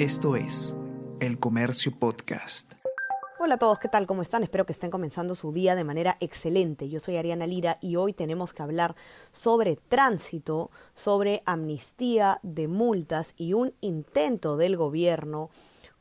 Esto es El Comercio Podcast. Hola a todos, ¿qué tal? ¿Cómo están? Espero que estén comenzando su día de manera excelente. Yo soy Ariana Lira y hoy tenemos que hablar sobre tránsito, sobre amnistía de multas y un intento del gobierno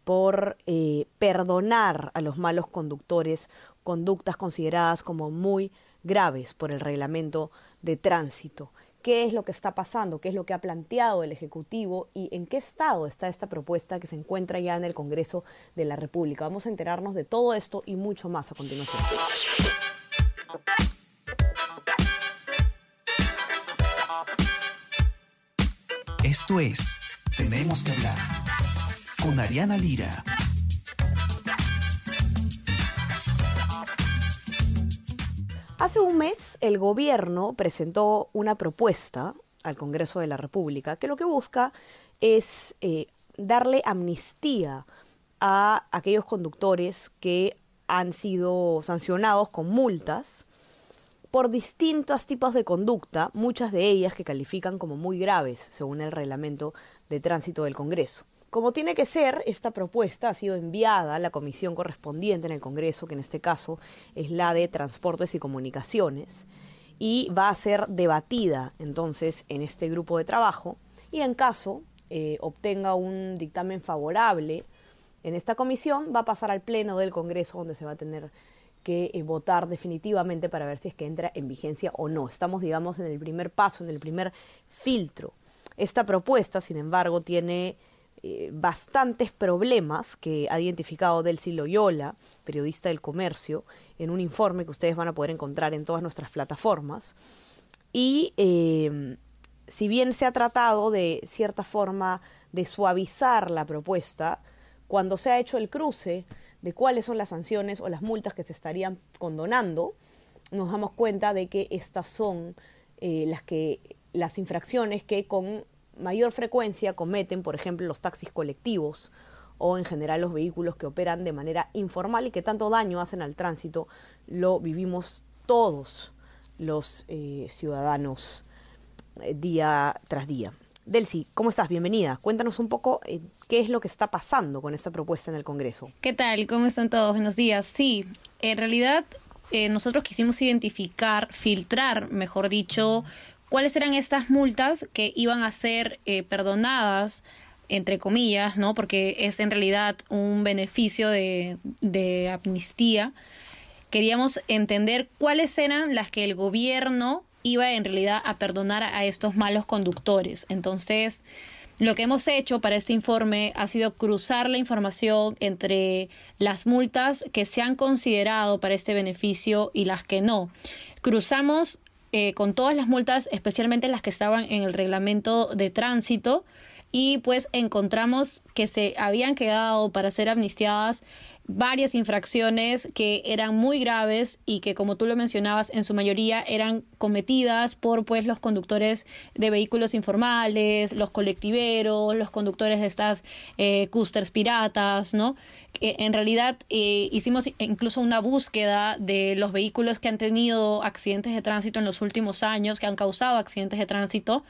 por eh, perdonar a los malos conductores conductas consideradas como muy graves por el reglamento de tránsito qué es lo que está pasando, qué es lo que ha planteado el Ejecutivo y en qué estado está esta propuesta que se encuentra ya en el Congreso de la República. Vamos a enterarnos de todo esto y mucho más a continuación. Esto es Tenemos que hablar con Ariana Lira. Hace un mes el gobierno presentó una propuesta al Congreso de la República que lo que busca es eh, darle amnistía a aquellos conductores que han sido sancionados con multas por distintos tipos de conducta, muchas de ellas que califican como muy graves según el reglamento de tránsito del Congreso. Como tiene que ser, esta propuesta ha sido enviada a la comisión correspondiente en el Congreso, que en este caso es la de Transportes y Comunicaciones, y va a ser debatida entonces en este grupo de trabajo y en caso eh, obtenga un dictamen favorable en esta comisión, va a pasar al Pleno del Congreso donde se va a tener que eh, votar definitivamente para ver si es que entra en vigencia o no. Estamos, digamos, en el primer paso, en el primer filtro. Esta propuesta, sin embargo, tiene eh, bastantes problemas que ha identificado Delcy Loyola, periodista del comercio, en un informe que ustedes van a poder encontrar en todas nuestras plataformas. Y eh, si bien se ha tratado de cierta forma de suavizar la propuesta, cuando se ha hecho el cruce de cuáles son las sanciones o las multas que se estarían condonando, nos damos cuenta de que estas son eh, las que las infracciones que con mayor frecuencia cometen, por ejemplo, los taxis colectivos o en general los vehículos que operan de manera informal y que tanto daño hacen al tránsito, lo vivimos todos los eh, ciudadanos eh, día tras día. Delcy, ¿cómo estás? Bienvenida. Cuéntanos un poco eh, qué es lo que está pasando con esta propuesta en el Congreso. ¿Qué tal? ¿Cómo están todos? Buenos días. Sí, en realidad nosotros quisimos identificar, filtrar, mejor dicho, cuáles eran estas multas que iban a ser eh, perdonadas entre comillas, ¿no? Porque es en realidad un beneficio de, de amnistía. Queríamos entender cuáles eran las que el gobierno iba en realidad a perdonar a estos malos conductores. Entonces, lo que hemos hecho para este informe ha sido cruzar la información entre las multas que se han considerado para este beneficio y las que no. Cruzamos eh, con todas las multas, especialmente las que estaban en el reglamento de tránsito, y pues encontramos que se habían quedado para ser amnistiadas varias infracciones que eran muy graves y que como tú lo mencionabas en su mayoría eran cometidas por pues los conductores de vehículos informales, los colectiveros, los conductores de estas eh, custers piratas, ¿no? En realidad eh, hicimos incluso una búsqueda de los vehículos que han tenido accidentes de tránsito en los últimos años, que han causado accidentes de tránsito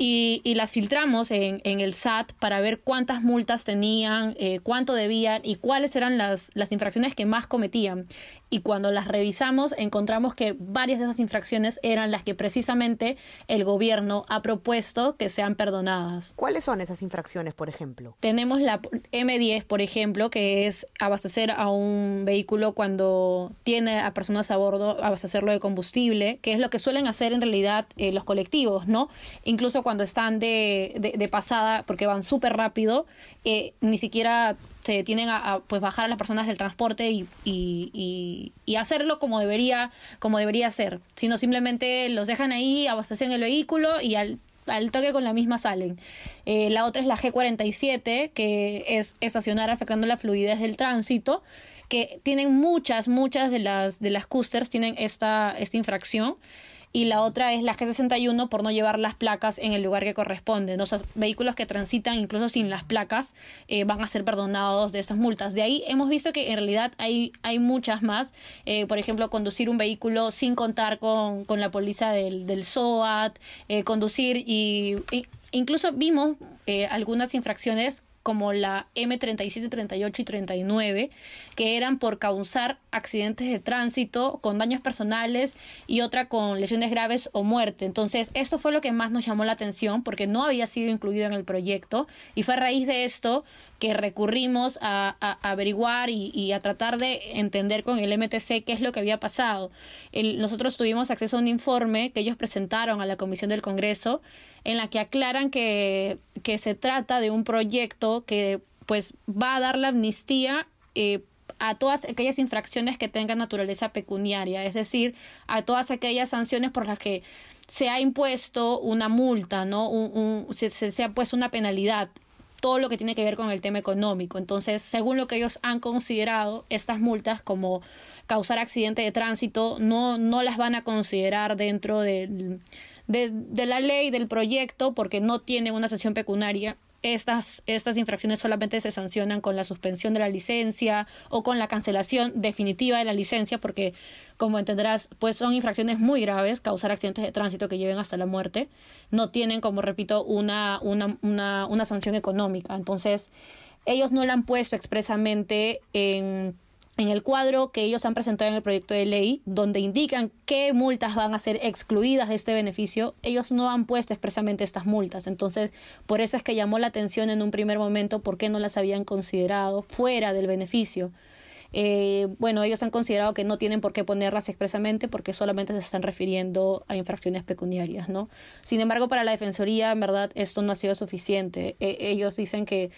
y, y las filtramos en, en, el SAT para ver cuántas multas tenían, eh, cuánto debían y cuáles eran las, las infracciones que más cometían. Y cuando las revisamos encontramos que varias de esas infracciones eran las que precisamente el gobierno ha propuesto que sean perdonadas. ¿Cuáles son esas infracciones, por ejemplo? Tenemos la M10, por ejemplo, que es abastecer a un vehículo cuando tiene a personas a bordo, abastecerlo de combustible, que es lo que suelen hacer en realidad eh, los colectivos, ¿no? Incluso cuando están de, de, pasada, porque van súper rápido, eh, ni siquiera se detienen a, pues bajar a las personas del transporte y, y, y, hacerlo como debería, como debería ser, sino simplemente los dejan ahí, abastecen el vehículo y al, al toque con la misma salen. Eh, la otra es la G47, que es estacionar afectando la fluidez del tránsito que tienen muchas, muchas de las, de las coasters tienen esta, esta infracción y la otra es la G61 por no llevar las placas en el lugar que corresponde. Los vehículos que transitan incluso sin las placas eh, van a ser perdonados de estas multas. De ahí hemos visto que en realidad hay, hay muchas más. Eh, por ejemplo, conducir un vehículo sin contar con, con la póliza del, del SOAT, eh, conducir y, incluso vimos algunas infracciones como la M37, 38 y 39, que eran por causar accidentes de tránsito con daños personales y otra con lesiones graves o muerte. Entonces, esto fue lo que más nos llamó la atención porque no había sido incluido en el proyecto y fue a raíz de esto que recurrimos a, averiguar y, a tratar de entender con el MTC qué es lo que había pasado. nosotros tuvimos acceso a un informe que ellos presentaron a la Comisión del Congreso en la que aclaran que, que se trata de un proyecto que pues va a dar la amnistía eh, a todas aquellas infracciones que tengan naturaleza pecuniaria, es decir, a todas aquellas sanciones por las que se ha impuesto una multa, ¿no? Se, se, ha puesto una penalidad, todo lo que tiene que ver con el tema económico. Entonces, según lo que ellos han considerado, estas multas como causar accidente de tránsito no, no las van a considerar dentro de, de, de la ley, del proyecto, porque no tienen una sanción pecuniaria estas, estas infracciones solamente se sancionan con la suspensión de la licencia o con la cancelación definitiva de la licencia, porque, como entenderás, pues son infracciones muy graves, causar accidentes de tránsito que lleven hasta la muerte. No tienen, como repito, una, una, una, una sanción económica. Entonces, ellos no la han puesto expresamente en en el cuadro que ellos han presentado en el proyecto de ley, donde indican qué multas van a ser excluidas de este beneficio, ellos no han puesto expresamente estas multas. Entonces, por eso es que llamó la atención en un primer momento por qué no las habían considerado fuera del beneficio. Eh, bueno, ellos han considerado que no tienen por qué ponerlas expresamente porque solamente se están refiriendo a infracciones pecuniarias, ¿no? Sin embargo, para la Defensoría, en verdad, esto no ha sido suficiente. E, ellos dicen que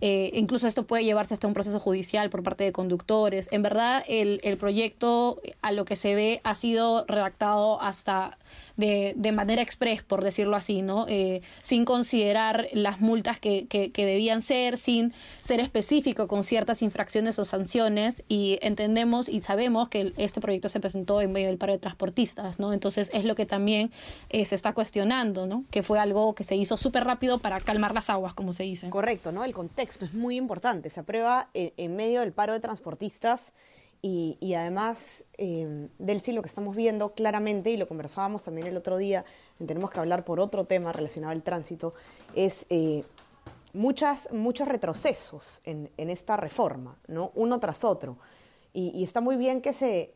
eh, incluso esto puede llevarse hasta un proceso judicial por parte de conductores. En verdad, el, el proyecto, a lo que se ve, ha sido redactado hasta de, de manera express, por decirlo así, ¿no? Eh, sin considerar las multas que, que, que, debían ser, sin ser específico con ciertas infracciones o sanciones y entendemos y sabemos que este proyecto se presentó en medio del paro de transportistas, ¿no? Entonces es lo que también eh, se está cuestionando, ¿no? Que fue algo que se hizo súper rápido para calmar las aguas, como se dice. Correcto, ¿no? El contexto es muy importante. Se aprueba en, en medio del paro de transportistas y, además, eh, Delcy, lo que estamos viendo claramente, y lo conversábamos también el otro día, tenemos que hablar por otro tema relacionado al tránsito, es eh, muchas, muchos retrocesos en, en, esta reforma, ¿no? uno tras otro. Y, está muy bien que se,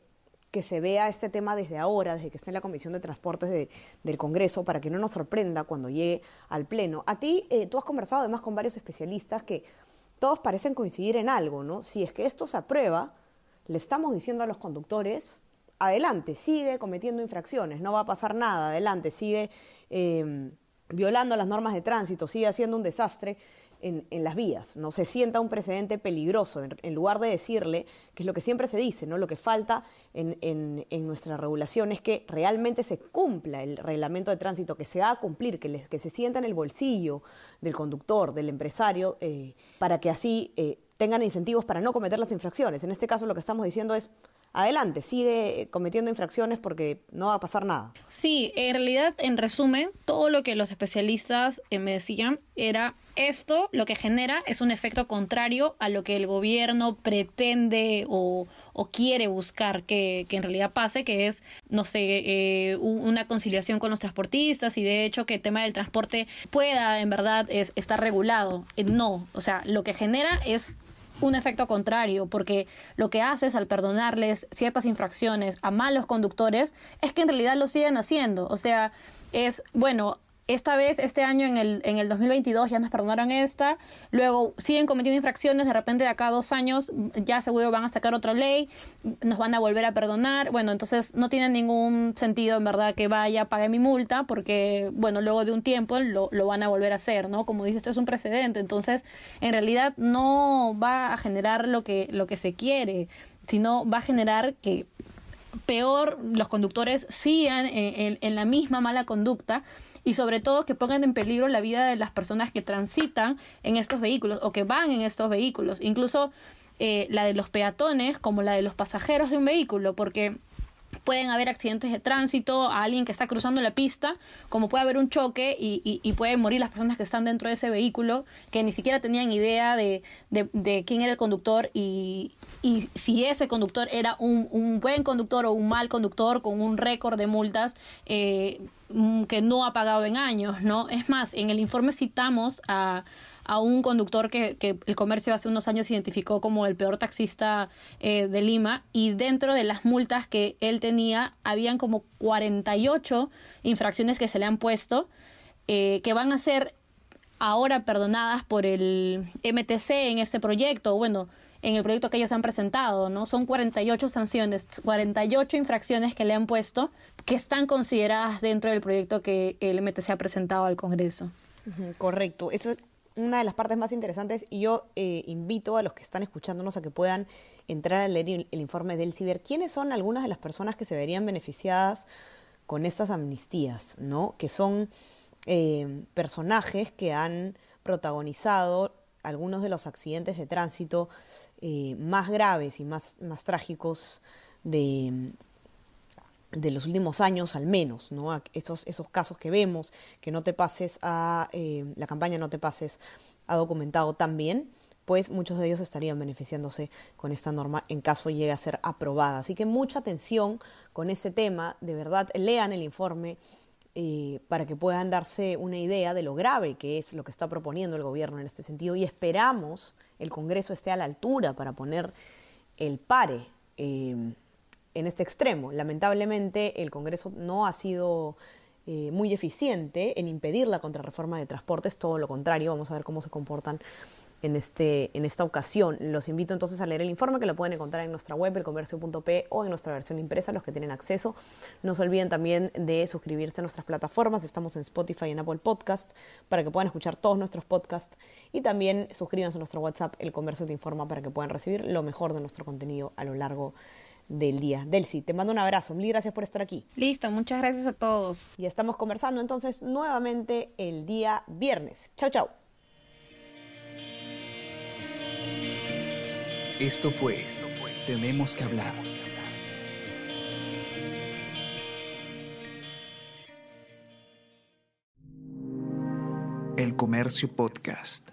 que se vea este tema desde ahora, desde que esté en la Comisión de Transportes de, del Congreso, para que no nos sorprenda cuando llegue al Pleno. A ti, eh, tú has conversado además con varios especialistas que todos parecen coincidir en algo, ¿no? Si es que esto se aprueba, le estamos diciendo a los conductores, adelante, sigue cometiendo infracciones, no va a pasar nada, adelante, sigue eh, violando las normas de tránsito, sigue haciendo un desastre en, las vías, no se sienta un precedente peligroso, en, lugar de decirle, que es lo que siempre se dice, ¿no? lo que falta en, en, nuestra regulación es que realmente se cumpla el reglamento de tránsito, que se haga cumplir, que, que se sienta en el bolsillo del conductor, del empresario, eh, para que así eh, tengan incentivos para no cometer las infracciones. En este caso lo que estamos diciendo es, adelante, sigue cometiendo infracciones porque no va a pasar nada. Sí, en realidad, en resumen, todo lo que los especialistas eh, me decían era esto lo que genera es un efecto contrario a lo que el gobierno pretende o, quiere buscar que, en realidad pase, que es, no sé, eh, una conciliación con los transportistas y de hecho que el tema del transporte pueda en verdad es, estar regulado. Eh, no, o sea, lo que genera es un efecto contrario, porque lo que haces al perdonarles ciertas infracciones a malos conductores es que en realidad lo siguen haciendo. O sea, es, bueno, esta vez, este año, en el, en el 2022, ya nos perdonaron esta, luego siguen cometiendo infracciones, de repente de acá a dos años ya seguro van a sacar otra ley, nos van a volver a perdonar, bueno, entonces no tiene ningún sentido en verdad que vaya, pague mi multa, porque, bueno, luego de un tiempo lo, lo van a volver a hacer, ¿no? Como dice, este es un precedente, entonces en realidad no va a generar lo que, lo que se quiere, sino va a generar que peor los conductores sigan en, en la misma mala conducta, y sobre todo que pongan en peligro la vida de las personas que transitan en estos vehículos o que van en estos vehículos, incluso eh, la de los peatones como la de los pasajeros de un vehículo, porque pueden haber accidentes de tránsito, a alguien que está cruzando la pista, como puede haber un choque y, y, pueden morir las personas que están dentro de ese vehículo, que ni siquiera tenían idea de, de, quién era el conductor y, y si ese conductor era un, un, buen conductor o un mal conductor con un récord de multas eh, que no ha pagado en años, ¿no? Es más, en el informe citamos a a un conductor que, el comercio hace unos años identificó como el peor taxista eh, de Lima y dentro de las multas que él tenía habían como 48 infracciones que se le han puesto eh, que van a ser ahora perdonadas por el MTC en este proyecto, bueno, en el proyecto que ellos han presentado, ¿no? Son 48 sanciones, 48 infracciones que le han puesto que están consideradas dentro del proyecto que el MTC ha presentado al Congreso. Correcto. Eso es una de las partes más interesantes y yo eh, invito a los que están escuchándonos a que puedan entrar a leer el, informe del CIBER. ¿Quiénes son algunas de las personas que se verían beneficiadas con estas amnistías, ¿no? Que son eh, personajes que han protagonizado algunos de los accidentes de tránsito eh, más graves y más, más trágicos de, de los últimos años al menos, ¿no? Esos, esos casos que vemos, que no te pases a, eh, la campaña no te pases ha documentado también, pues muchos de ellos estarían beneficiándose con esta norma en caso llegue a ser aprobada. Así que mucha atención con ese tema, de verdad, lean el informe eh, para que puedan darse una idea de lo grave que es lo que está proponiendo el gobierno en este sentido y esperamos el Congreso esté a la altura para poner el pare eh, en este extremo. Lamentablemente el Congreso no ha sido eh, muy eficiente en impedir la contrarreforma de transportes, todo lo contrario, vamos a ver cómo se comportan en, este, en esta ocasión. Los invito entonces a leer el informe que lo pueden encontrar en nuestra web, elcomercio.p o en nuestra versión impresa, los que tienen acceso. No se olviden también de suscribirse a nuestras plataformas. Estamos en Spotify y en Apple Podcast para que puedan escuchar todos nuestros podcasts. Y también suscríbanse a nuestro WhatsApp, El Comercio Te Informa, para que puedan recibir lo mejor de nuestro contenido a lo largo del día. Delcy, te mando un abrazo. Mil gracias por estar aquí. Listo, muchas gracias a todos. Y estamos conversando entonces nuevamente el día viernes. Chao, chao. Esto fue Tenemos que hablar. El Comercio Podcast.